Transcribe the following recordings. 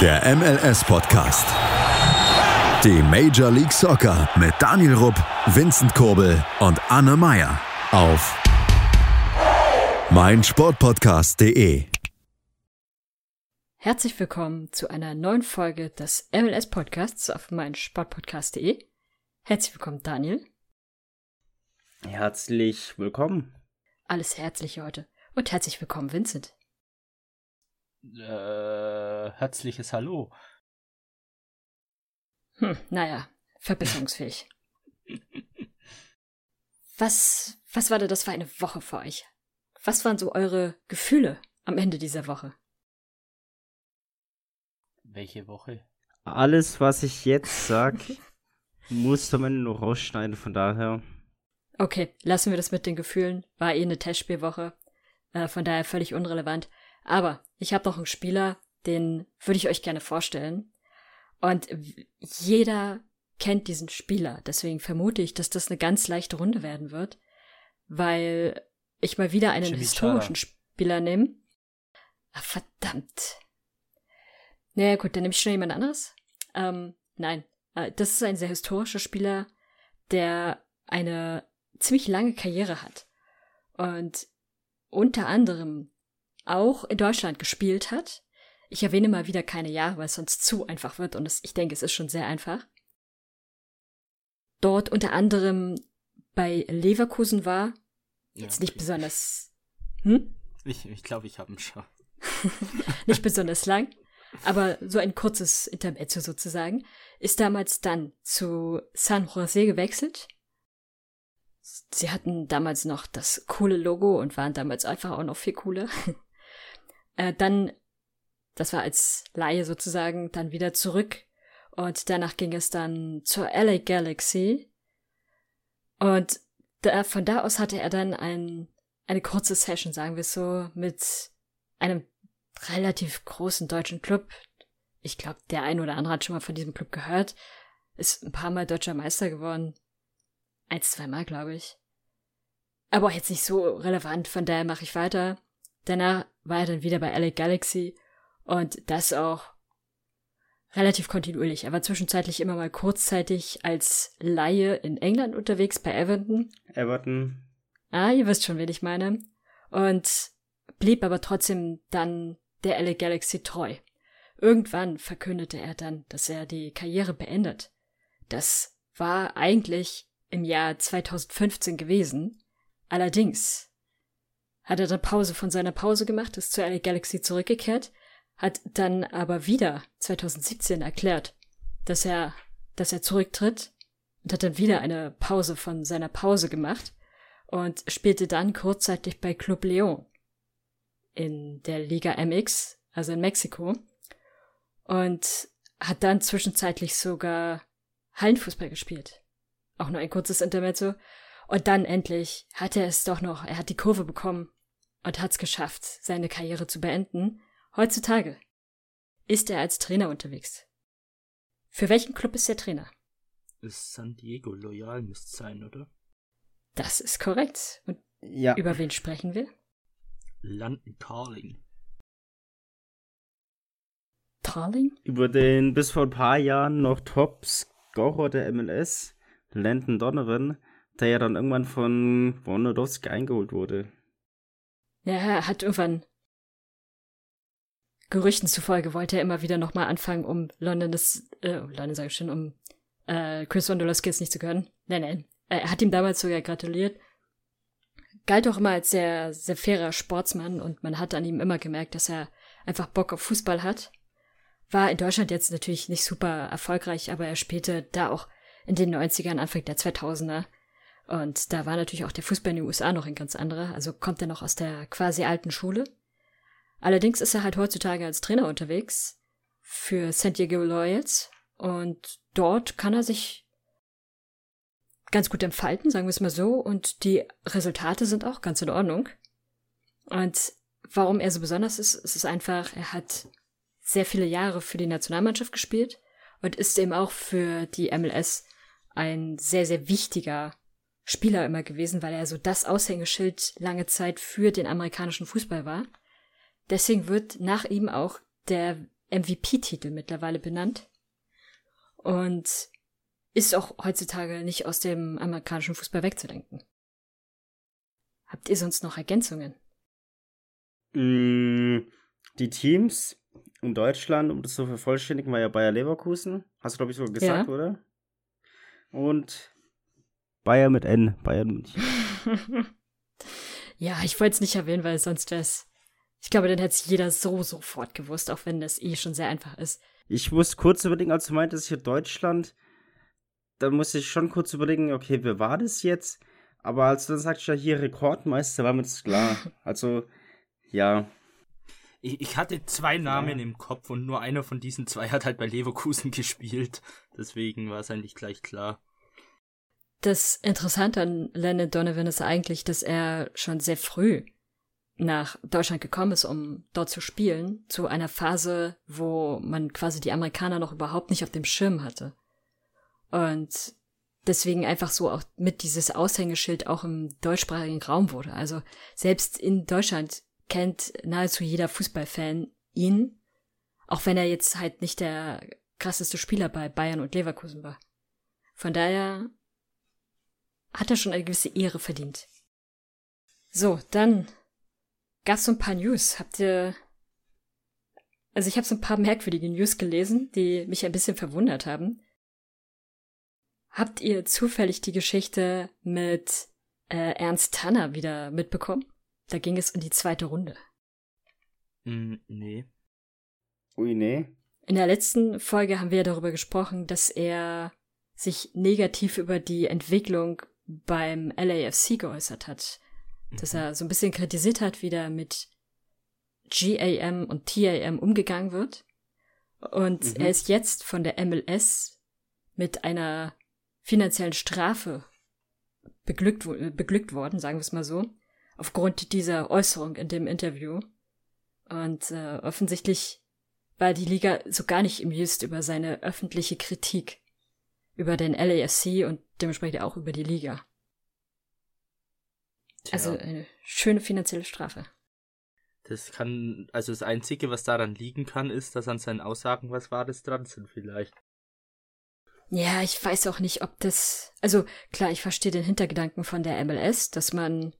Der MLS-Podcast. Die Major League Soccer mit Daniel Rupp, Vincent Kurbel und Anne Meyer auf meinsportpodcast.de. Herzlich willkommen zu einer neuen Folge des MLS-Podcasts auf meinsportpodcast.de. Herzlich willkommen, Daniel. Herzlich willkommen. Alles Herzliche heute. Und herzlich willkommen, Vincent. Äh, herzliches Hallo. Hm, naja, verbesserungsfähig. was, was war denn das für eine Woche für euch? Was waren so eure Gefühle am Ende dieser Woche? Welche Woche? Alles, was ich jetzt sag, musste man nur rausschneiden, von daher. Okay, lassen wir das mit den Gefühlen. War eh eine Testspielwoche. Äh, von daher völlig unrelevant. Aber ich habe noch einen Spieler, den würde ich euch gerne vorstellen. Und jeder kennt diesen Spieler. Deswegen vermute ich, dass das eine ganz leichte Runde werden wird. Weil ich mal wieder einen Jimmy historischen. Spieler nehme. Ah, verdammt. Naja, gut, dann nehme ich schon jemand anderes. Ähm, nein. Äh, Das ist ein sehr historischer Spieler, der eine ziemlich lange Karriere hat. Und unter anderem auch in Deutschland gespielt hat. Ich erwähne mal wieder keine Jahre, weil es sonst zu einfach wird und es, ich denke, es ist schon sehr einfach. Dort unter anderem bei Leverkusen war, jetzt nicht besonders, hm? Ich, ich glaube, ich habe ihn schon. nicht besonders lang, aber so ein kurzes Intermezzo sozusagen, ist damals dann zu San Jose gewechselt. Sie hatten damals noch das coole Logo und waren damals einfach auch noch viel cooler. äh, dann, das war als Laie sozusagen, dann wieder zurück und danach ging es dann zur LA Galaxy und da, von da aus hatte er dann ein, eine kurze Session, sagen wir so, mit einem relativ großen deutschen Club. Ich glaube, der ein oder andere hat schon mal von diesem Club gehört. Ist ein paar Mal deutscher Meister geworden. Eins, zweimal, glaube ich. Aber jetzt nicht so relevant, von daher mache ich weiter. Danach war er dann wieder bei LA Galaxy und das auch relativ kontinuierlich. Er war zwischenzeitlich immer mal kurzzeitig als Laie in England unterwegs bei Everton. Everton. Ah, ihr wisst schon, wen ich meine. Und blieb aber trotzdem dann der LA Galaxy treu. Irgendwann verkündete er dann, dass er die Karriere beendet. Das war eigentlich im Jahr 2015 gewesen. Allerdings hat er dann Pause von seiner Pause gemacht, ist zur LA Galaxy zurückgekehrt, hat dann aber wieder 2017 erklärt, dass er, dass er zurücktritt und hat dann wieder eine Pause von seiner Pause gemacht und spielte dann kurzzeitig bei Club Leon in der Liga MX, also in Mexiko, und hat dann zwischenzeitlich sogar Hallenfußball gespielt. Auch nur ein kurzes Intermezzo. Und dann endlich hat er es doch noch, er hat die Kurve bekommen und hat es geschafft, seine Karriere zu beenden. Heutzutage ist er als Trainer unterwegs. Für welchen Club ist er Trainer? Ist San Diego loyal müsste sein, oder? Das ist korrekt. Und Ja. über wen sprechen wir? London Calling. Tarling? Über den bis vor ein paar Jahren noch Top-Scorer der MLS, Landon Donovan, der ja dann irgendwann von Wondowski eingeholt wurde. Ja, er hat irgendwann Gerüchten zufolge wollte er immer wieder nochmal anfangen, um London das, äh, London sage ich schon, um äh, Chris Wondolowski jetzt nicht zu können. Nein, nein. Er hat ihm damals sogar gratuliert. Galt auch immer als sehr, sehr fairer Sportsmann und man hat an ihm immer gemerkt, dass er einfach Bock auf Fußball hat. War in Deutschland jetzt natürlich nicht super erfolgreich, aber er spielte da auch in den 90ern, Anfang der 2000er. Und da war natürlich auch der Fußball in den USA noch ein ganz anderer. Also kommt er noch aus der quasi alten Schule. Allerdings ist er halt heutzutage als Trainer unterwegs für San Diego Loyals. Und dort kann er sich ganz gut entfalten, sagen wir es mal so. Und die Resultate sind auch ganz in Ordnung. Und warum er so besonders ist, ist es einfach, er hat sehr viele Jahre für die Nationalmannschaft gespielt und ist eben auch für die MLS ein sehr, sehr wichtiger Spieler immer gewesen, weil er so das Aushängeschild lange Zeit für den amerikanischen Fußball war. Deswegen wird nach ihm auch der MVP-Titel mittlerweile benannt. Und ist auch heutzutage nicht aus dem amerikanischen Fußball wegzudenken. Habt ihr sonst noch Ergänzungen? Mm, die Teams in Deutschland, um das zu vervollständigen, war ja Bayer Leverkusen. Hast du, glaube ich, so gesagt, Ja. oder? Und Bayer mit N, Bayern München. ja, ich wollte es nicht erwähnen, weil sonst wäre es. Ich glaube, dann hätte es jeder so sofort gewusst, auch wenn das eh schon sehr einfach ist. Ich muss kurz überlegen, als du meintest, hier Deutschland, da muss ich schon kurz überlegen, okay, wer war das jetzt? Aber als du dann sagst, ja, hier Rekordmeister, war mir das klar. Also, ja. Ich, ich hatte zwei Namen im Kopf und nur einer von diesen zwei hat halt bei Leverkusen gespielt. Deswegen war es eigentlich gleich klar. Das Interessante an Lennon Donovan ist eigentlich, dass er schon sehr früh nach Deutschland gekommen ist, um dort zu spielen, zu einer Phase, wo man quasi die Amerikaner noch überhaupt nicht auf dem Schirm hatte. Und deswegen einfach so auch mit dieses Aushängeschild auch im deutschsprachigen Raum wurde. Also selbst in Deutschland kennt nahezu jeder Fußballfan ihn, auch wenn er jetzt halt nicht der krasseste Spieler bei Bayern und Leverkusen war. Von daher hat er schon eine gewisse Ehre verdient. So, dann gab's so ein paar News. Habt ihr. Also ich habe so ein paar merkwürdige News gelesen, die mich ein bisschen verwundert haben. Habt ihr zufällig die Geschichte mit äh, Ernst Tanner wieder mitbekommen? Da ging es um die zweite Runde. Hm, nee. Ui, nee. In der letzten Folge haben wir ja darüber gesprochen, dass er sich negativ über die Entwicklung beim LAFC geäußert hat. Dass er so ein bisschen kritisiert hat, wie da mit GAM und TAM umgegangen wird. Und Mhm. er ist jetzt von der MLS mit einer finanziellen Strafe beglückt, äh, beglückt worden, sagen wir es mal so, aufgrund dieser Äußerung in dem Interview. Und äh, offensichtlich war die Liga so gar nicht amused über seine öffentliche Kritik über den LAFC und dementsprechend auch über die Liga. Tja, Also eine schöne finanzielle Strafe. das kann, also das Einzige, was daran liegen kann, ist, dass an seinen Aussagen was Wahres dran sind vielleicht. Ja, ich weiß auch nicht, ob das. Also klar, ich verstehe den Hintergedanken von der MLS, dass man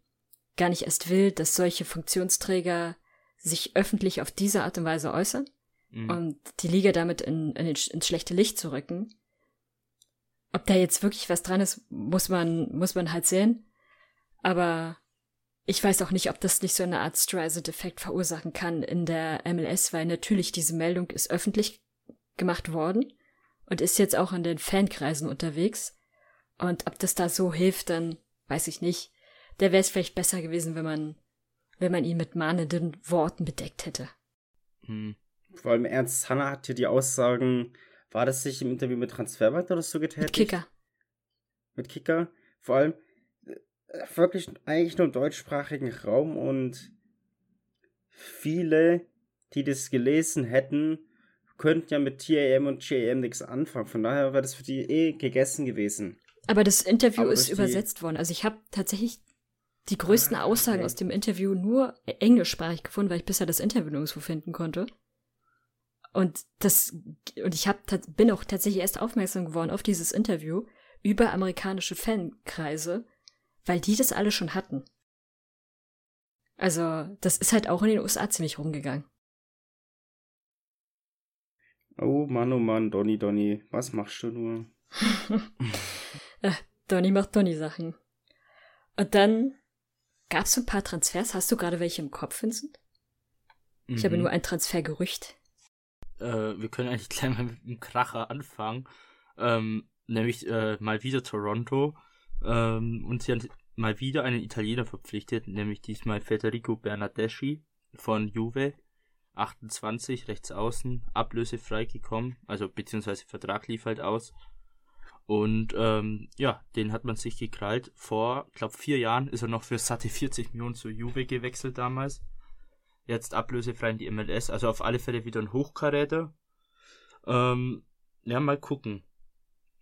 gar nicht erst will, dass solche Funktionsträger sich öffentlich auf diese Art und Weise äußern Mhm. und die Liga damit in, in, ins schlechte Licht zu rücken. Ob da jetzt wirklich was dran ist, muss man, muss man halt sehen. Aber ich weiß auch nicht, ob das nicht so eine Art Streisand-Effekt verursachen kann in der MLS, weil natürlich diese Meldung ist öffentlich gemacht worden und ist jetzt auch in den Fankreisen unterwegs. Und ob das da so hilft, dann weiß ich nicht. Da wäre es vielleicht besser gewesen, wenn man, wenn man ihn mit mahnenden Worten bedeckt hätte. Hm. Vor allem Ernst Hanner hat hier die Aussagen, war das sich im Interview mit Transfermarkt oder so getätigt? Mit Kicker. Mit Kicker. Vor allem äh, wirklich eigentlich nur im deutschsprachigen Raum und viele, die das gelesen hätten, könnten ja mit TAM und JAM nichts anfangen. Von daher wäre das für die eh gegessen gewesen. Aber das Interview Aber ist übersetzt worden. Also ich habe tatsächlich die größten Ah, Aussagen okay. aus dem Interview nur englischsprachig gefunden, weil ich bisher das Interview nirgendwo finden konnte. Und das und ich hab, bin auch tatsächlich erst aufmerksam geworden auf dieses Interview über amerikanische Fankreise, weil die das alle schon hatten. Also das ist halt auch in den USA ziemlich rumgegangen. Oh Mann, oh Mann, Donny, Donny, was machst du nur? Donny macht Donny-Sachen. Und dann gab's so ein paar Transfers. Hast du gerade welche im Kopf, Vincent? Ich habe Mhm. nur ein Transfergerücht. Äh, wir können eigentlich gleich mal mit dem Kracher anfangen. Ähm, nämlich äh, mal wieder Toronto. Ähm, und sie haben mal wieder einen Italiener verpflichtet, nämlich diesmal Federico Bernardeschi von Juve. 28, rechts außen, ablösefrei gekommen, also beziehungsweise Vertrag lief halt aus. Und ähm, ja, den hat man sich gekrallt. Vor, glaube vier Jahren ist er noch für satte 40 Millionen zu Juve gewechselt damals jetzt ablösefrei in die MLS, also auf alle Fälle wieder ein Hochkaräter. Ähm, ja, mal gucken.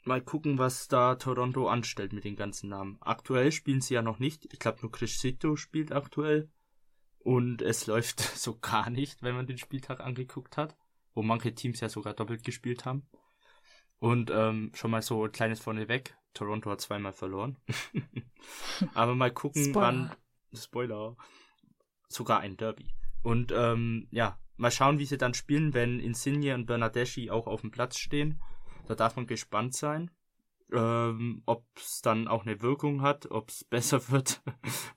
Mal gucken, was da Toronto anstellt mit den ganzen Namen. Aktuell spielen sie ja noch nicht. Ich glaube, nur Chris Sito spielt aktuell. Und es läuft so gar nicht, wenn man den Spieltag angeguckt hat. wo manche Teams ja sogar doppelt gespielt haben. Und ähm, schon mal so ein kleines vorneweg. Toronto hat zweimal verloren. Aber mal gucken, Spoiler. wann. Spoiler. Sogar ein Derby. Und ähm, ja, mal schauen, wie sie dann spielen, wenn Insigne und Bernadeschi auch auf dem Platz stehen. Da darf man gespannt sein. Ähm, ob es dann auch eine Wirkung hat, ob es besser wird.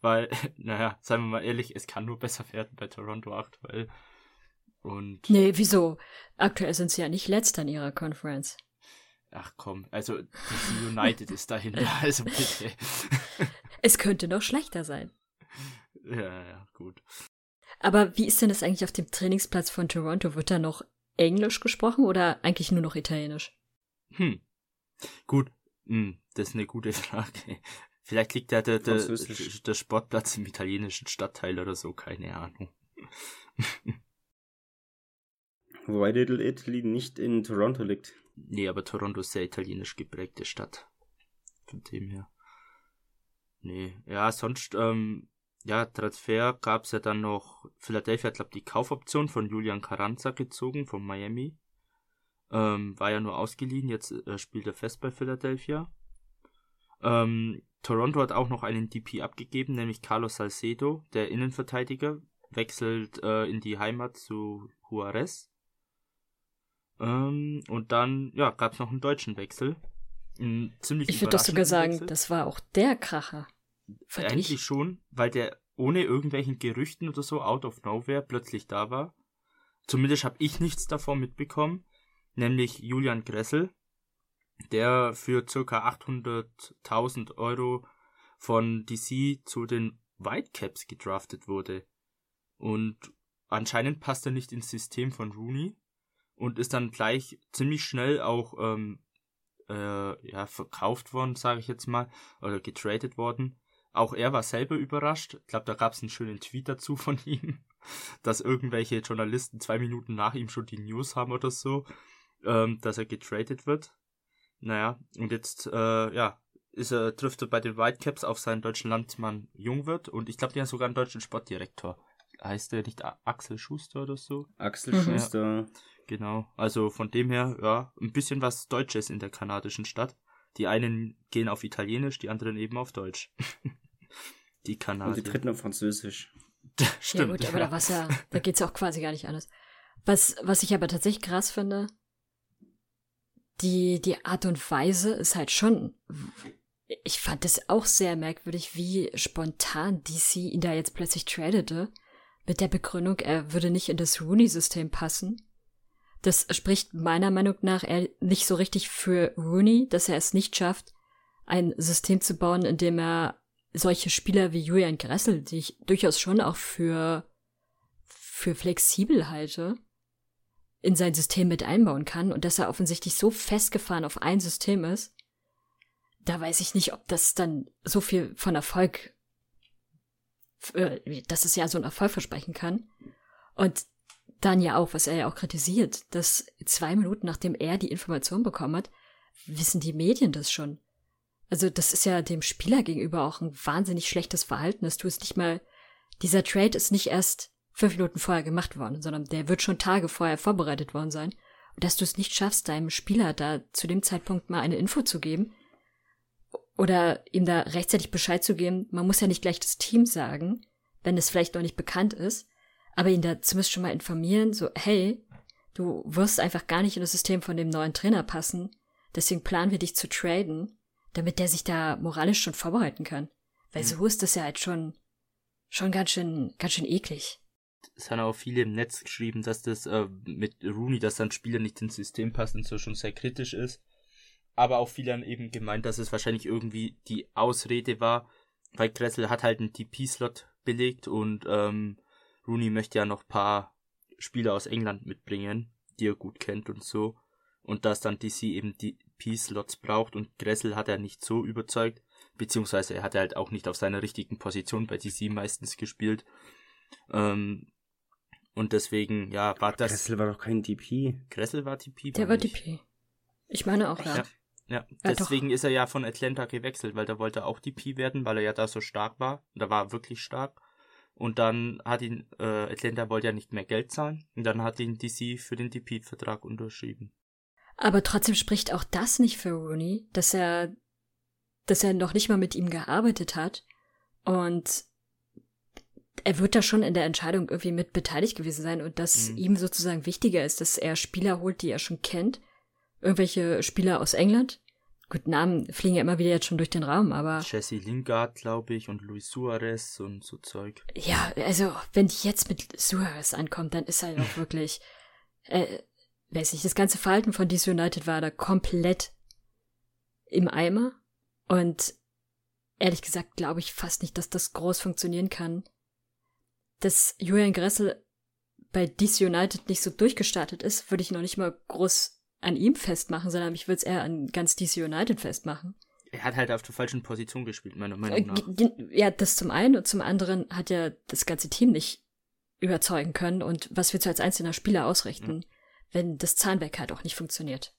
Weil, naja, seien wir mal ehrlich, es kann nur besser werden bei Toronto aktuell. Und Nee, wieso? Aktuell sind sie ja nicht letzter in ihrer Conference. ach komm, also United ist dahinter, also bitte. Es könnte noch schlechter sein. ja, ja, gut. Aber wie ist denn das eigentlich auf dem Trainingsplatz von Toronto? Wird da noch Englisch gesprochen oder eigentlich nur noch Italienisch? Hm. Gut, hm, das ist eine gute Frage. Vielleicht liegt ja der, der, der Sportplatz im italienischen Stadtteil oder so, keine Ahnung. Wobei Little Italy nicht in Toronto liegt. Nee, aber Toronto ist sehr italienisch geprägte Stadt. Von dem her. Nee, ja, sonst, ähm, ja, Transfer gab's ja dann noch, Philadelphia hat, glaub die Kaufoption von Julian Carranza gezogen, von Miami. Ähm, war ja nur ausgeliehen, jetzt äh, spielt er fest bei Philadelphia. Ähm, Toronto hat auch noch einen DP abgegeben, nämlich Carlos Salcedo, der Innenverteidiger, wechselt äh, in die Heimat zu Juarez. Ähm, und dann, ja, gab's noch einen deutschen Wechsel. Ein ziemlich Ich würde doch sogar sagen, Wechsel. das war auch der Kracher. Für Eigentlich schon, weil der ohne irgendwelchen Gerüchten oder so out of nowhere plötzlich da war. Zumindest habe ich nichts davon mitbekommen, nämlich Julian Gressel, der für circa 800.000 Euro von DC zu den Whitecaps gedraftet wurde. Und anscheinend passt er nicht ins System von Rooney und ist dann gleich ziemlich schnell auch ähm, äh, ja, verkauft worden, sage ich jetzt mal, oder getradet worden. Auch er war selber überrascht. Ich glaube, da gab es einen schönen Tweet dazu von ihm, dass irgendwelche Journalisten zwei Minuten nach ihm schon die News haben oder so, ähm, dass er getradet wird. Naja, und jetzt, äh, ja, ist er, trifft er bei den Whitecaps auf seinen deutschen Landsmann Jungwirth und ich glaube, die haben sogar einen deutschen Sportdirektor. Heißt der nicht Axel Schuster oder so? Axel Mhm. Schuster. Genau. Also von dem her, ja, ein bisschen was Deutsches in der kanadischen Stadt. Die einen gehen auf Italienisch, die anderen eben auf Deutsch. die Und die Kanadier. dritten auf Französisch. Stimmt. ja gut, aber da war's ja, da geht's ja auch quasi gar nicht anders. Was, was ich aber tatsächlich krass finde, die, die Art und Weise ist halt schon, ich fand das auch sehr merkwürdig, wie spontan DC ihn da jetzt plötzlich tradete, mit der Begründung, er würde nicht in das Rooney-System passen. Das spricht meiner Meinung nach eher nicht so richtig für Rooney, dass er es nicht schafft, ein System zu bauen, in dem er solche Spieler wie Julian Gressel, die ich durchaus schon auch für, für flexibel halte, in sein System mit einbauen kann und dass er offensichtlich so festgefahren auf ein System ist, da weiß ich nicht, ob das dann so viel von Erfolg, äh, dass es ja so ein Erfolg versprechen kann. Und dann ja auch, was er ja auch kritisiert, dass zwei Minuten nachdem er die Information bekommen hat, wissen die Medien das schon. Also das ist ja dem Spieler gegenüber auch ein wahnsinnig schlechtes Verhalten, dass du es nicht mal, dieser Trade ist nicht erst fünf Minuten vorher gemacht worden, sondern der wird schon Tage vorher vorbereitet worden sein. Und dass du es nicht schaffst, deinem Spieler da zu dem Zeitpunkt mal eine Info zu geben oder ihm da rechtzeitig Bescheid zu geben, man muss ja nicht gleich das Team sagen, wenn es vielleicht noch nicht bekannt ist, aber ihn da zumindest schon mal informieren, so, hey, du wirst einfach gar nicht in das System von dem neuen Trainer passen, deswegen planen wir dich zu traden, damit der sich da moralisch schon vorbereiten kann. Weil so ist das ja halt schon, schon ganz schön, ganz schön eklig. Es haben auch viele im Netz geschrieben, dass das äh, mit Rooney, dass dann Spieler nicht ins System passen, so schon sehr kritisch ist. Aber auch viele haben eben gemeint, dass es wahrscheinlich irgendwie die Ausrede war, weil Kressel hat halt einen TP-Slot belegt und ähm, Rooney möchte ja noch paar Spieler aus England mitbringen, die er gut kennt und so. Und dass dann DC eben die P-Slots braucht und Gressel hat er nicht so überzeugt, beziehungsweise er hat halt auch nicht auf seiner richtigen Position bei DC meistens gespielt. Ähm, und deswegen, ja, war das. Gressel war doch kein DP. Gressel war TP. Der war DP. Ich meine auch, ja. Ja. Ja, Ja, deswegen ist er ja von Atlanta gewechselt, weil da wollte er auch DP werden, weil er ja da so stark war. Da war er wirklich stark. Und dann hat ihn, äh, Atlanta wollte ja nicht mehr Geld zahlen. Und dann hat ihn DC für den DP-Vertrag unterschrieben. Aber trotzdem spricht auch das nicht für Rooney, dass er, dass er noch nicht mal mit ihm gearbeitet hat. Und er wird da schon in der Entscheidung irgendwie mit beteiligt gewesen sein und dass mhm. ihm sozusagen wichtiger ist, dass er Spieler holt, die er schon kennt. Irgendwelche Spieler aus England, Gut, Namen fliegen ja immer wieder jetzt schon durch den Raum, aber. Jesse Lingard, glaube ich, und Luis Suarez und so Zeug. Ja, also, wenn die jetzt mit Suarez ankommt, dann ist er doch wirklich, äh, weiß nicht, das ganze Verhalten von DC United war da komplett im Eimer. Und ehrlich gesagt glaube ich fast nicht, dass das groß funktionieren kann. Dass Julian Gressel bei DC United nicht so durchgestartet ist, würde ich noch nicht mal groß an ihm festmachen, sondern ich würde es eher an ganz DC United festmachen. Er hat halt auf der falschen Position gespielt, meiner Meinung nach. Ja, das zum einen und zum anderen hat ja das ganze Team nicht überzeugen können und was willst du als einzelner Spieler ausrichten, mhm. wenn das Zahnwerk halt auch nicht funktioniert.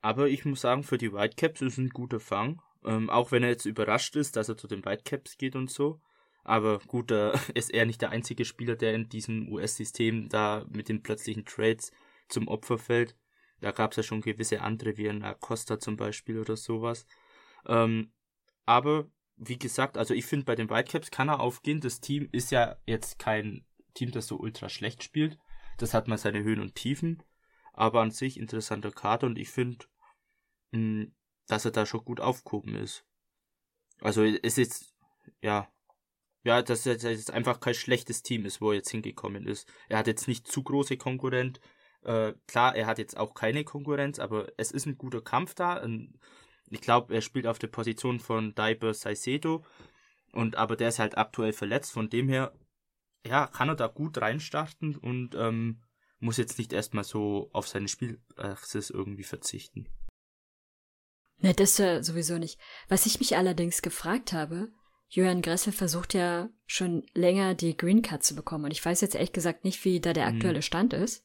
Aber ich muss sagen, für die Whitecaps ist ein guter Fang. Ähm, auch wenn er jetzt überrascht ist, dass er zu den Whitecaps geht und so. Aber gut, da ist er nicht der einzige Spieler, der in diesem US-System da mit den plötzlichen Trades zum Opfer fällt. Da gab es ja schon gewisse andere, wie ein Acosta zum Beispiel oder sowas. Ähm, aber wie gesagt, also ich finde, bei den Whitecaps kann er aufgehen. Das Team ist ja jetzt kein Team, das so ultra schlecht spielt. Das hat mal seine Höhen und Tiefen. Aber an sich interessanter Kader und ich finde, hm, dass er da schon gut aufgehoben ist. Also es ist ja, ja, dass er jetzt einfach kein schlechtes Team ist, wo er jetzt hingekommen ist. Er hat jetzt nicht zu große Konkurrent. Äh, klar, er hat jetzt auch keine Konkurrenz, aber es ist ein guter Kampf da. Ich glaube, er spielt auf der Position von Daiber Saisedo. Und aber der ist halt aktuell verletzt. Von dem her, ja, kann er da gut reinstarten und ähm, muss jetzt nicht erstmal so auf seine Spielpraxis irgendwie verzichten. Ne, das ja sowieso nicht. Was ich mich allerdings gefragt habe, Johann Gressel versucht ja schon länger die Green Card zu bekommen und ich weiß jetzt ehrlich gesagt nicht, wie da der hm. aktuelle Stand ist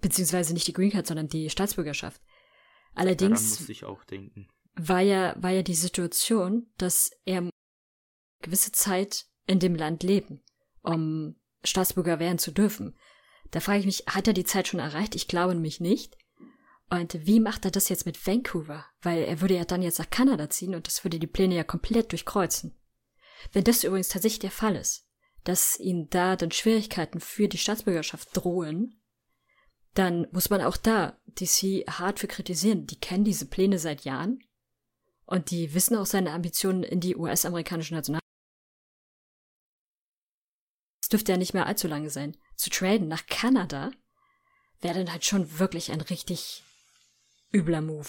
beziehungsweise nicht die Green Card, sondern die Staatsbürgerschaft. Allerdings muss ich auch denken. War ja, war ja die Situation, dass er gewisse Zeit in dem Land leben, um Staatsbürger werden zu dürfen. Da frage ich mich, hat er die Zeit schon erreicht? Ich glaube nämlich nicht. Und wie macht er das jetzt mit Vancouver? Weil er würde ja dann jetzt nach Kanada ziehen und das würde die Pläne ja komplett durchkreuzen. Wenn das übrigens tatsächlich der Fall ist, dass ihm da dann Schwierigkeiten für die Staatsbürgerschaft drohen, dann muss man auch da DC hart für kritisieren. Die kennen diese Pläne seit Jahren und die wissen auch seine Ambitionen in die US-amerikanische National. Es dürfte ja nicht mehr allzu lange sein. Zu traden nach Kanada wäre dann halt schon wirklich ein richtig übler Move.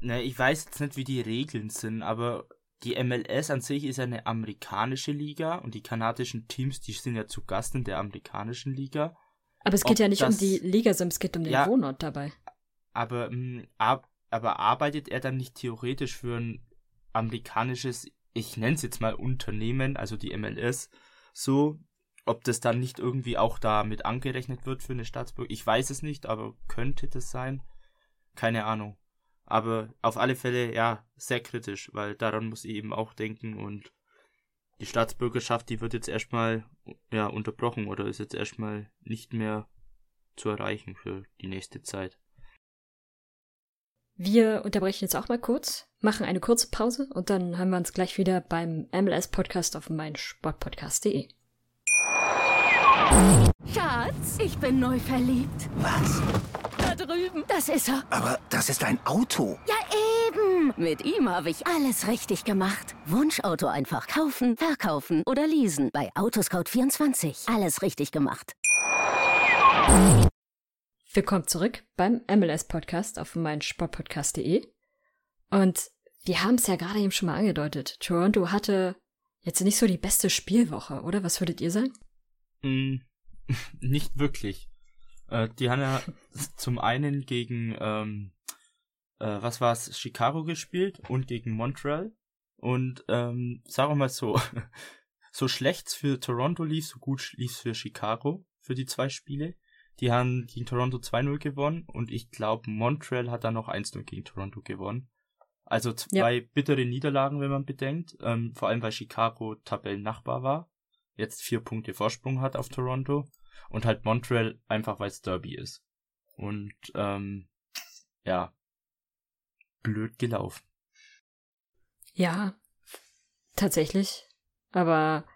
Na, ich weiß jetzt nicht, wie die Regeln sind, aber die MLS an sich ist eine amerikanische Liga und die kanadischen Teams, die sind ja zu Gast in der amerikanischen Liga. Aber es geht ja nicht das, um die Liga, sondern es geht um den ja, Wohnort dabei. Aber, hm, ab, aber arbeitet er dann nicht theoretisch für ein amerikanisches, ich nenne es jetzt mal Unternehmen, also die MLS, so, ob das dann nicht irgendwie auch da mit angerechnet wird für eine Staatsbürger? Ich weiß es nicht, aber könnte das sein? Keine Ahnung. Aber auf alle Fälle, ja, sehr kritisch, weil daran muss ich eben auch denken und die Staatsbürgerschaft, die wird jetzt erstmal ja, unterbrochen oder ist jetzt erstmal nicht mehr zu erreichen für die nächste Zeit. Wir unterbrechen jetzt auch mal kurz, machen eine kurze Pause und dann haben wir uns gleich wieder beim MLS-Podcast auf meinsportpodcast.de. Schatz, ich bin neu verliebt. Was? Da drüben. Das ist er. Aber das ist ein Auto. Ja, eben. Mit ihm habe ich alles richtig gemacht. Wunschauto einfach kaufen, verkaufen oder leasen. Bei Autoscout24. Alles richtig gemacht. Willkommen zurück beim MLS-Podcast auf meinsportpodcast.de. Und wir haben es ja gerade eben schon mal angedeutet. Toronto hatte jetzt nicht so die beste Spielwoche, oder? Was würdet ihr sagen? Mm, nicht wirklich. Äh, die haben ja zum einen gegen, ähm, äh, was war's, Chicago gespielt und gegen Montreal. Und ähm, sagen wir mal so, so schlecht für Toronto lief, so gut lief für Chicago für die zwei Spiele. Die haben gegen Toronto 2-0 gewonnen und ich glaube, Montreal hat dann noch 1-0 gegen Toronto gewonnen. Also zwei ja. bittere Niederlagen, wenn man bedenkt. Ähm, vor allem, weil Chicago Tabellennachbar war. Jetzt vier Punkte Vorsprung hat auf Toronto. Und halt Montreal einfach, weil es Derby ist. Und ähm, ja, blöd gelaufen. Ja, tatsächlich. Aber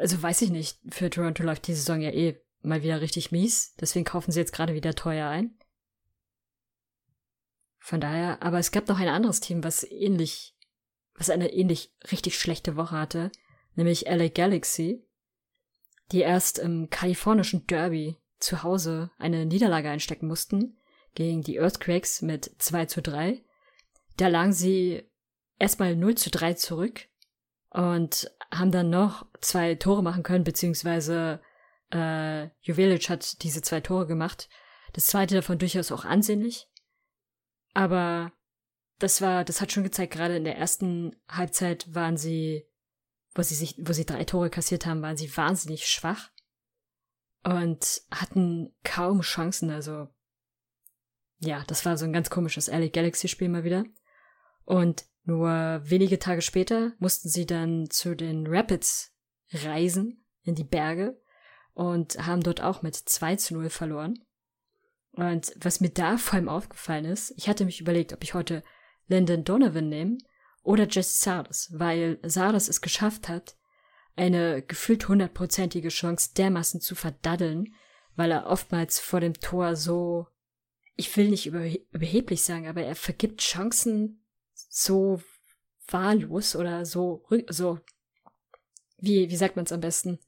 also weiß ich nicht, für Toronto läuft die Saison ja eh mal wieder richtig mies. Deswegen kaufen sie jetzt gerade wieder teuer ein. Von daher, aber es gab noch ein anderes Team, was ähnlich, was eine ähnlich richtig schlechte Woche hatte, nämlich LA Galaxy, die erst im kalifornischen Derby zu Hause eine Niederlage einstecken mussten gegen die Earthquakes mit 2 zu 3. Da lagen sie erstmal 0 zu 3 zurück und haben dann noch zwei Tore machen können, beziehungsweise äh, Juvelic hat diese zwei Tore gemacht. Das zweite davon durchaus auch ansehnlich. Aber das war, das hat schon gezeigt, gerade in der ersten Halbzeit waren sie, wo sie sich, wo sie drei Tore kassiert haben, waren sie wahnsinnig schwach und hatten kaum Chancen. Also ja, das war so ein ganz komisches LA Galaxy Spiel mal wieder. Und nur wenige Tage später mussten sie dann zu den Rapids reisen in die Berge und haben dort auch mit 2 zu 0 verloren. Und was mir da vor allem aufgefallen ist, ich hatte mich überlegt, ob ich heute Landon Donovan nehme oder Jesse Sardes, weil Sardes es geschafft hat, eine gefühlt hundertprozentige Chance dermaßen zu verdaddeln, weil er oftmals vor dem Tor so, ich will nicht überheblich sagen, aber er vergibt Chancen so wahllos oder so, so, wie, wie sagt man es am besten?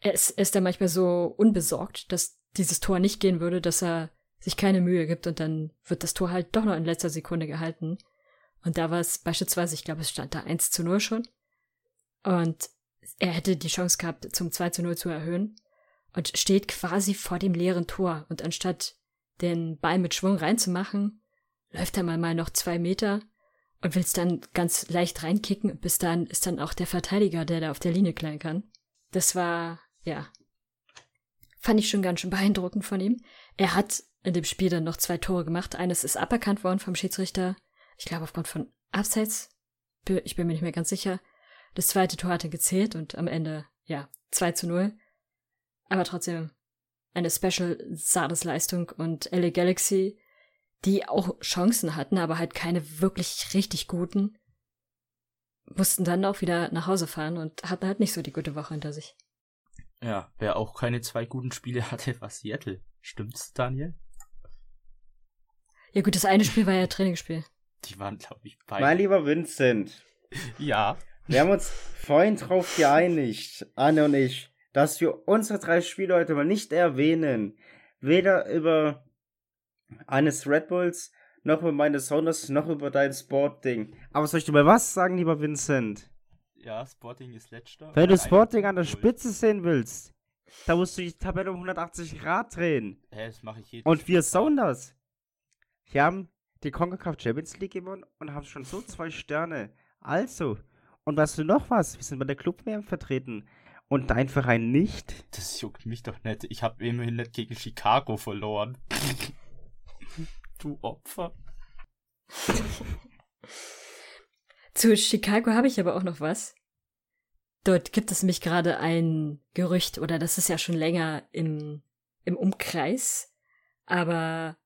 Er ist, er ist da manchmal so unbesorgt, dass dieses Tor nicht gehen würde, dass er sich keine Mühe gibt und dann wird das Tor halt doch noch in letzter Sekunde gehalten. Und da war es beispielsweise, ich glaube, es stand da 1 zu 0 schon. Und er hätte die Chance gehabt, zum 2 zu 0 zu erhöhen und steht quasi vor dem leeren Tor. Und anstatt den Ball mit Schwung reinzumachen, läuft er mal, mal noch zwei Meter und will es dann ganz leicht reinkicken. Bis dann ist dann auch der Verteidiger, der da auf der Linie klein kann. Das war, ja, fand ich schon ganz schön beeindruckend von ihm. Er hat in dem Spiel dann noch zwei Tore gemacht. Eines ist aberkannt worden vom Schiedsrichter. Ich glaube aufgrund von Abseits. Ich bin mir nicht mehr ganz sicher. Das zweite Tor hatte gezählt und am Ende, ja, 2 zu 0. Aber trotzdem eine Special Sardes Leistung und LA Galaxy die auch Chancen hatten, aber halt keine wirklich richtig guten, mussten dann auch wieder nach Hause fahren und hatten halt nicht so die gute Woche hinter sich. Ja, wer auch keine zwei guten Spiele hatte, war Seattle. Stimmt's, Daniel? Ja gut, das eine Spiel war ja Trainingsspiel. Die waren, glaube ich, beide. Mein lieber Vincent. ja. Wir haben uns vorhin drauf geeinigt, Anne und ich, dass wir unsere drei Spiele heute mal nicht erwähnen. Weder über eines Red Bulls, noch über meine Sounders, noch über dein Sportding. Aber soll ich dir mal was sagen, lieber Vincent? Ja, Sporting ist letzter. Wenn du Sporting an der Spitze sehen willst, da musst du die Tabelle um 180 Grad drehen. Hä, das mache ich jeden Und wir Sounders. Wir haben die CONCACAF Champions League gewonnen und haben schon so zwei Sterne. Also, und weißt du noch was? Wir sind bei der Club WM vertreten. Und dein Verein nicht? Das juckt mich doch nicht. Ich habe immerhin nicht gegen Chicago verloren. Du Opfer. Zu Chicago habe ich aber auch noch was. Dort gibt es nämlich gerade ein Gerücht, oder das ist ja schon länger im, im Umkreis, aber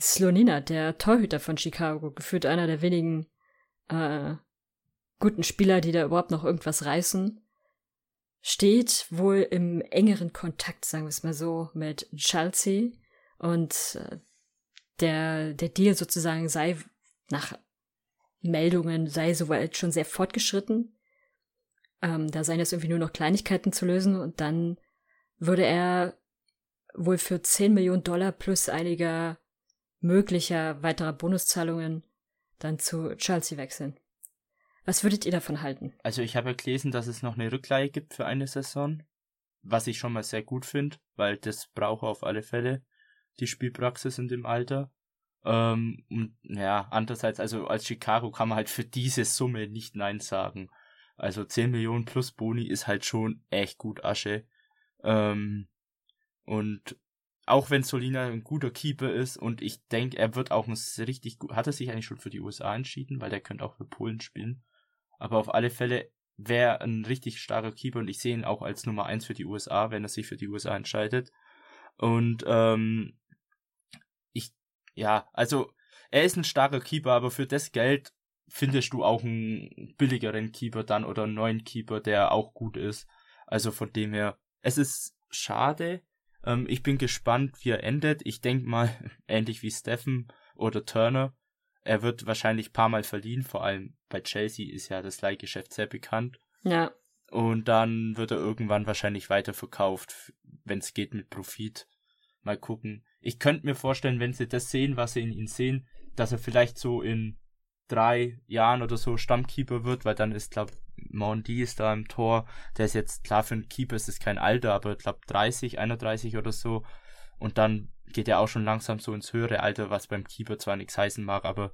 Slonina, der Torhüter von Chicago, gefühlt einer der wenigen äh, guten Spieler, die da überhaupt noch irgendwas reißen, steht wohl im engeren Kontakt, sagen wir es mal so, mit Chelsea und äh, der, der Deal sozusagen sei nach Meldungen sei soweit schon sehr fortgeschritten. Ähm, da seien jetzt irgendwie nur noch Kleinigkeiten zu lösen und dann würde er wohl für 10 Millionen Dollar plus einiger möglicher weiterer Bonuszahlungen dann zu Chelsea wechseln. Was würdet ihr davon halten? Also ich habe gelesen, dass es noch eine Rückleihe gibt für eine Saison, was ich schon mal sehr gut finde, weil das brauche auf alle Fälle die Spielpraxis in dem Alter. Ähm, und ja, andererseits, also als Chicago kann man halt für diese Summe nicht Nein sagen. Also 10 Millionen plus Boni ist halt schon echt gut Asche. Ähm, und auch wenn Solina ein guter Keeper ist und ich denke, er wird auch richtig gut. Hat er sich eigentlich schon für die USA entschieden, weil der könnte auch für Polen spielen. Aber auf alle Fälle wäre ein richtig starker Keeper und ich sehe ihn auch als Nummer eins für die USA, wenn er sich für die USA entscheidet. Und ähm, ich, ja, also er ist ein starker Keeper, aber für das Geld findest du auch einen billigeren Keeper dann oder einen neuen Keeper, der auch gut ist. Also von dem her, es ist schade. Ähm, ich bin gespannt, wie er endet. Ich denke mal, ähnlich wie Steffen oder Turner. Er wird wahrscheinlich paar Mal verliehen, vor allem bei Chelsea ist ja das Leihgeschäft sehr bekannt. Ja. Und dann wird er irgendwann wahrscheinlich weiterverkauft, wenn es geht mit Profit. Mal gucken. Ich könnte mir vorstellen, wenn sie das sehen, was sie in ihm sehen, dass er vielleicht so in drei Jahren oder so Stammkeeper wird, weil dann ist, glaube Mondi ist da im Tor. Der ist jetzt klar für einen Keeper, es ist kein Alter, aber ich glaube 30, 31 oder so. Und dann geht er auch schon langsam so ins höhere Alter, was beim Keeper zwar nichts heißen mag, aber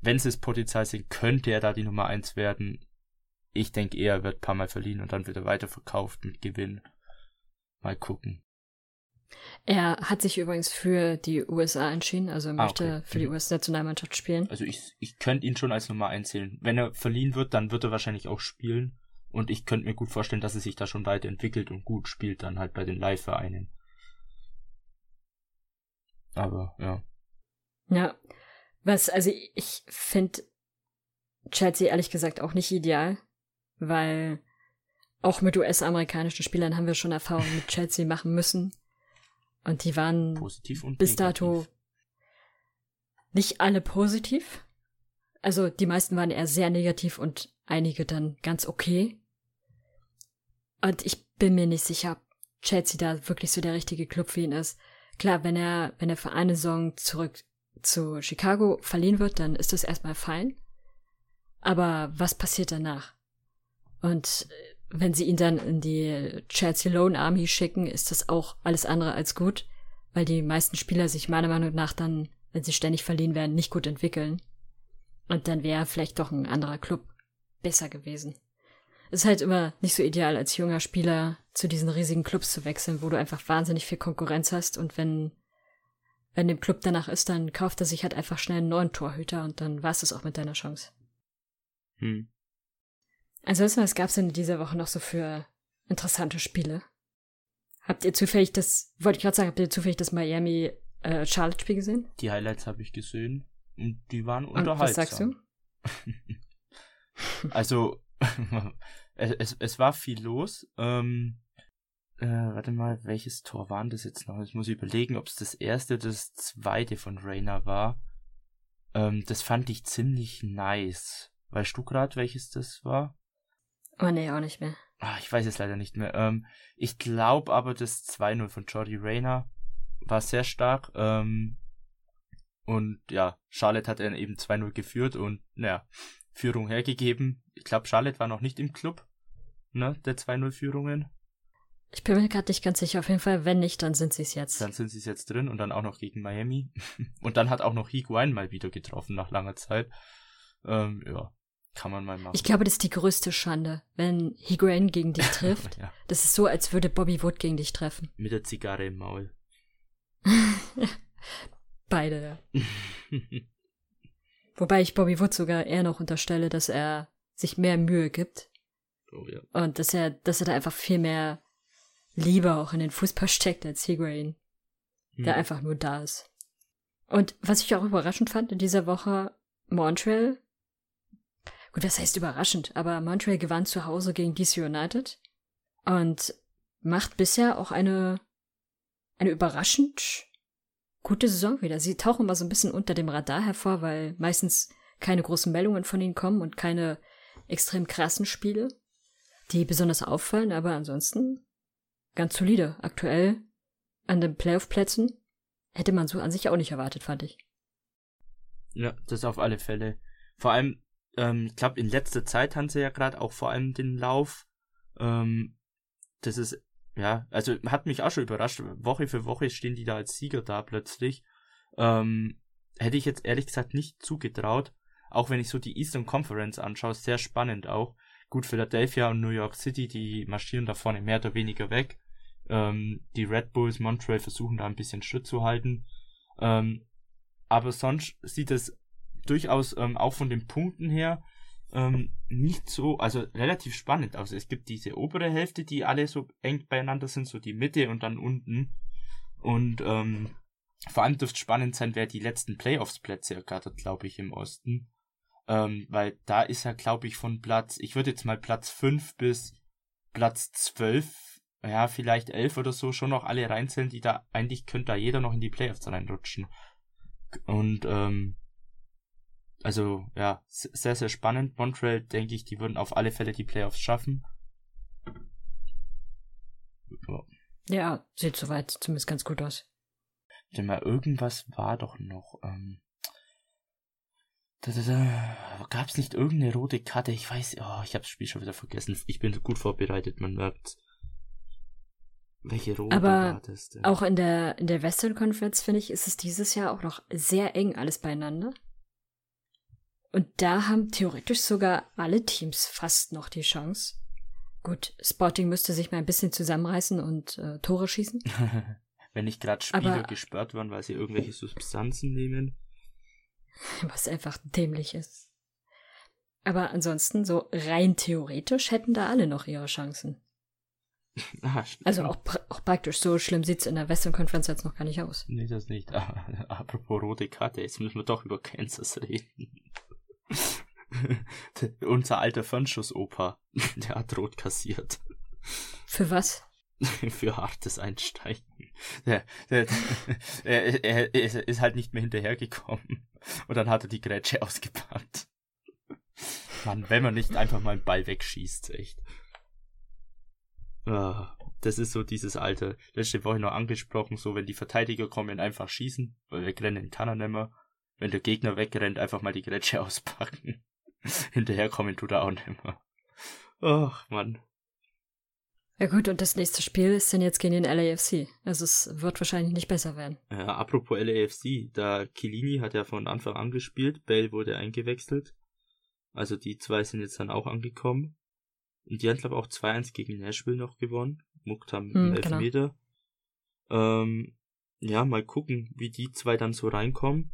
wenn es Potenzial sehen, könnte er da die Nummer 1 werden. Ich denke eher, er wird ein paar Mal verliehen und dann wird er weiterverkauft mit Gewinn. Mal gucken. Er hat sich übrigens für die USA entschieden, also er ah, möchte okay. für die mhm. US-Nationalmannschaft spielen. Also ich, ich könnte ihn schon als Nummer einzählen. Wenn er verliehen wird, dann wird er wahrscheinlich auch spielen. Und ich könnte mir gut vorstellen, dass er sich da schon weiterentwickelt und gut spielt, dann halt bei den Live-Vereinen. Aber, ja. Ja. Was, also ich finde Chelsea ehrlich gesagt auch nicht ideal, weil auch mit US-amerikanischen Spielern haben wir schon Erfahrungen mit Chelsea machen müssen. Und die waren positiv und bis dato nicht alle positiv. Also die meisten waren eher sehr negativ und einige dann ganz okay. Und ich bin mir nicht sicher, ob Chelsea da wirklich so der richtige Club für ihn ist. Klar, wenn er, wenn er für eine Saison zurück zu Chicago verliehen wird, dann ist das erstmal fein. Aber was passiert danach? Und wenn sie ihn dann in die Chelsea Loan Army schicken, ist das auch alles andere als gut, weil die meisten Spieler sich meiner Meinung nach dann, wenn sie ständig verliehen werden, nicht gut entwickeln. Und dann wäre vielleicht doch ein anderer Club besser gewesen. Es ist halt immer nicht so ideal, als junger Spieler zu diesen riesigen Clubs zu wechseln, wo du einfach wahnsinnig viel Konkurrenz hast und wenn, wenn dem Club danach ist, dann kauft er sich halt einfach schnell einen neuen Torhüter und dann war es auch mit deiner Chance. Hm. Ansonsten, was gab es denn in dieser Woche noch so für interessante Spiele? Habt ihr zufällig das, wollte ich gerade sagen, habt ihr zufällig das Miami äh, Charlotte Spiel gesehen? Die Highlights habe ich gesehen und die waren und unterhaltsam. Was sagst du? also, es, es, es, war viel los. Ähm, äh, warte mal, welches Tor waren das jetzt noch? Ich muss überlegen, ob es das erste oder das zweite von Rainer war. Ähm, das fand ich ziemlich nice. Weißt du gerade, welches das war? Oh nee, auch nicht mehr. Ach, ich weiß es leider nicht mehr. Ähm, ich glaube aber, das 2-0 von Jordi Rayner war sehr stark. Ähm, und ja, Charlotte hat dann eben 2-0 geführt und naja, Führung hergegeben. Ich glaube, Charlotte war noch nicht im Club, ne, der 2-0-Führungen. Ich bin mir gerade nicht ganz sicher. Auf jeden Fall, wenn nicht, dann sind sie es jetzt. Dann sind sie es jetzt drin und dann auch noch gegen Miami. und dann hat auch noch Higuain mal wieder getroffen nach langer Zeit. Ähm, ja, kann man mal machen. Ich glaube, das ist die größte Schande, wenn Higuain gegen dich trifft. ja. Das ist so, als würde Bobby Wood gegen dich treffen. Mit der Zigarre im Maul. Beide, ja. Wobei ich Bobby Wood sogar eher noch unterstelle, dass er sich mehr Mühe gibt. Oh ja. Und dass er, dass er da einfach viel mehr Liebe auch in den Fußball steckt als Higuain. Hm. Der einfach nur da ist. Und was ich auch überraschend fand in dieser Woche, Montreal Gut, das heißt überraschend, aber Montreal gewann zu Hause gegen DC United und macht bisher auch eine, eine überraschend gute Saison wieder. Sie tauchen mal so ein bisschen unter dem Radar hervor, weil meistens keine großen Meldungen von ihnen kommen und keine extrem krassen Spiele, die besonders auffallen, aber ansonsten ganz solide. Aktuell an den Playoff-Plätzen hätte man so an sich auch nicht erwartet, fand ich. Ja, das auf alle Fälle. Vor allem ähm, ich glaube, in letzter Zeit haben sie ja gerade auch vor allem den Lauf. Ähm, das ist, ja, also hat mich auch schon überrascht. Woche für Woche stehen die da als Sieger da plötzlich. Ähm, hätte ich jetzt ehrlich gesagt nicht zugetraut. Auch wenn ich so die Eastern Conference anschaue, sehr spannend auch. Gut, Philadelphia und New York City, die marschieren da vorne mehr oder weniger weg. Ähm, die Red Bulls Montreal versuchen da ein bisschen Schritt zu halten. Ähm, aber sonst sieht es durchaus ähm, auch von den Punkten her ähm, nicht so, also relativ spannend aus. Es gibt diese obere Hälfte, die alle so eng beieinander sind, so die Mitte und dann unten. Und ähm, vor allem dürfte spannend sein, wer die letzten Playoffs-Plätze ergattert, glaube ich, im Osten. Ähm, weil da ist er, glaube ich, von Platz, ich würde jetzt mal Platz 5 bis Platz 12, ja, vielleicht 11 oder so, schon noch alle reinzählen, die da, eigentlich könnte da jeder noch in die Playoffs reinrutschen. Und, ähm, also, ja, sehr, sehr spannend. Montreal, denke ich, die würden auf alle Fälle die Playoffs schaffen. Ja, ja sieht soweit zumindest ganz gut aus. Denn mal irgendwas war doch noch, ähm, da, da, da, gab's nicht irgendeine rote Karte? Ich weiß, oh, ich habe das Spiel schon wieder vergessen. Ich bin gut vorbereitet, man merkt. Welche rote Aber war das denn? Auch in der, in der Western Conference, finde ich, ist es dieses Jahr auch noch sehr eng alles beieinander. Und da haben theoretisch sogar alle Teams fast noch die Chance. Gut, Sporting müsste sich mal ein bisschen zusammenreißen und äh, Tore schießen. Wenn nicht gerade Spieler Aber, gesperrt werden, weil sie irgendwelche Substanzen nehmen. Was einfach dämlich ist. Aber ansonsten, so rein theoretisch hätten da alle noch ihre Chancen. Ah, also auch, auch praktisch so schlimm sieht's in der Western Conference jetzt noch gar nicht aus. Nee, das nicht. Ah, apropos rote Karte, jetzt müssen wir doch über Kansas reden. Unser alter Fernschuss-Opa, der hat rot kassiert. Für was? Für hartes Einsteigen. Der, der, er, er, er ist halt nicht mehr hinterhergekommen. Und dann hat er die Grätsche ausgepackt. Mann, wenn man nicht einfach mal einen Ball wegschießt, echt. Oh, das ist so dieses alte, letzte Woche noch angesprochen, so wenn die Verteidiger kommen, einfach schießen, weil wegrennen kann er nicht mehr. Wenn der Gegner wegrennt, einfach mal die Grätsche auspacken. Hinterherkommen tut er auch nicht mehr. Ach, Mann. Ja gut, und das nächste Spiel ist dann jetzt gegen den LAFC. Also es wird wahrscheinlich nicht besser werden. Ja, apropos LAFC, da Kilini hat ja von Anfang an gespielt, Bale wurde eingewechselt. Also die zwei sind jetzt dann auch angekommen. Und die haben glaube ich auch 2-1 gegen Nashville noch gewonnen. Muckt haben hm, genau. Elfmeter. Genau. Ähm, ja, mal gucken, wie die zwei dann so reinkommen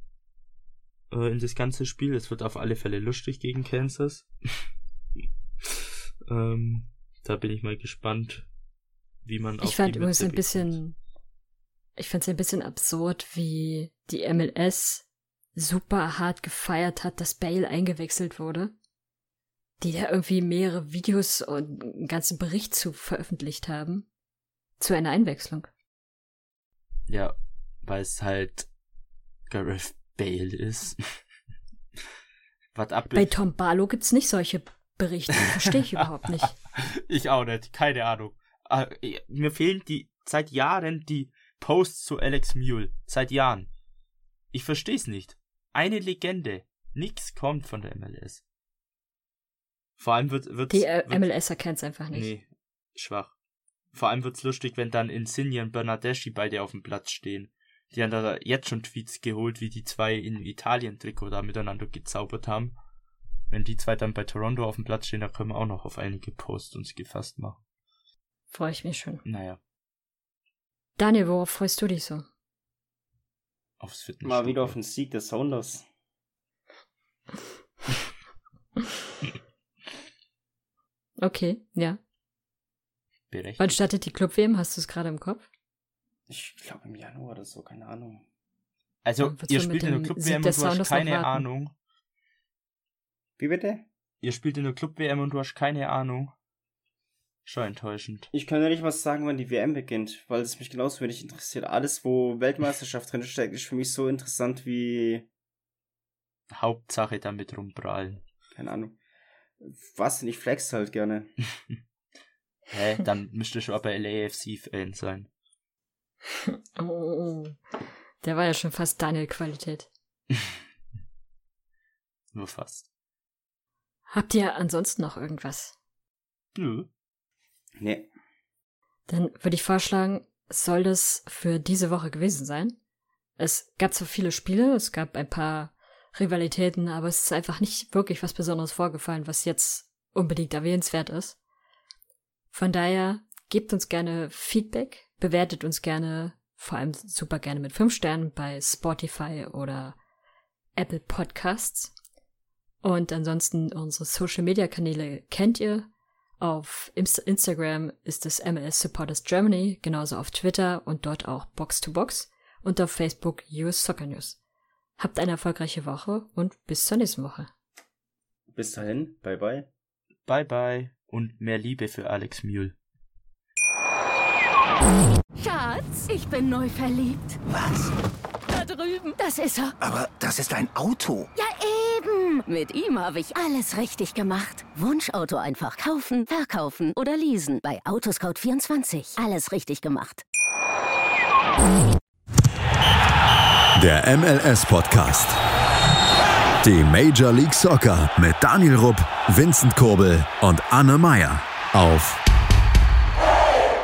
äh, in das ganze Spiel. Es wird auf alle Fälle lustig gegen Kansas. ähm, da bin ich mal gespannt, wie man Ich fand übrigens ein bisschen, ich fand es ein bisschen absurd, wie die MLS super hart gefeiert hat, dass Bale eingewechselt wurde. Die da irgendwie mehrere Videos und einen ganzen Bericht zu veröffentlicht haben. Zu einer Einwechslung. Ja, weil es halt Gareth Bale ist. Was ab Bei Tom Barlow gibt's nicht solche Berichte. Verstehe ich überhaupt nicht. Ich auch nicht, keine Ahnung. Ah, mir fehlen die seit Jahren die Posts zu Alex Mule. Seit Jahren. Ich verstehe es nicht. Eine Legende. Nix kommt von der MLS. Vor allem wird, wird die äh, wird, MLS erkennt es einfach nicht. Nee, schwach. Vor allem wird's lustig, wenn dann Insigne und Bernardeschi beide auf dem Platz stehen. Die haben da jetzt schon Tweets geholt, wie die zwei in Italien-Trikot da miteinander gezaubert haben. Wenn die zwei dann bei Toronto auf dem Platz stehen, dann können wir auch noch auf einige Posts uns gefasst machen. Freue ich mich schon. Naja. Daniel, worauf freust du dich so? Aufs Fitness. Mal wieder auf den Sieg des Sounders. okay, ja. Berechtigt. Wann startet die Club-WM? Hast du es gerade im Kopf? Ich glaube im Januar oder so, keine Ahnung. Also, ihr spielt in der Club-WM und du hast keine Ahnung. Wie bitte? Ihr spielt in der Club-WM und du hast keine Ahnung. Schon enttäuschend. Ich kann ja nicht was sagen, wann die WM beginnt, weil es mich genauso wenig interessiert. Alles, wo Weltmeisterschaft drin steckt, ist für mich so interessant wie. Hauptsache damit rumprallen. Keine Ahnung. Was denn? Ich flex halt gerne. Hä? Dann müsste schon aber LAFC-Fan sein. Oh, der war ja schon fast Daniel-Qualität. Nur fast. Habt ihr ansonsten noch irgendwas? Nö. Nee. Dann würde ich vorschlagen, soll das für diese Woche gewesen sein? Es gab so viele Spiele, es gab ein paar Rivalitäten, aber es ist einfach nicht wirklich was Besonderes vorgefallen, was jetzt unbedingt erwähnenswert ist. Von daher gebt uns gerne Feedback, bewertet uns gerne, vor allem super gerne mit 5 Sternen bei Spotify oder Apple Podcasts. Und ansonsten unsere Social Media Kanäle kennt ihr. Auf Instagram ist es MLS Supporters Germany, genauso auf Twitter und dort auch Box to Box und auf Facebook US Soccer News. Habt eine erfolgreiche Woche und bis zur nächsten Woche. Bis dahin, bye bye. Bye bye und mehr Liebe für Alex Mühl. Schatz, ich bin neu verliebt. Was? Da drüben. Das ist er. Aber das ist ein Auto. Ja, eben. Mit ihm habe ich alles richtig gemacht. Wunschauto einfach kaufen, verkaufen oder leasen. Bei Autoscout24. Alles richtig gemacht. Der MLS-Podcast. Die Major League Soccer mit Daniel Rupp, Vincent Kurbel und Anne Meyer auf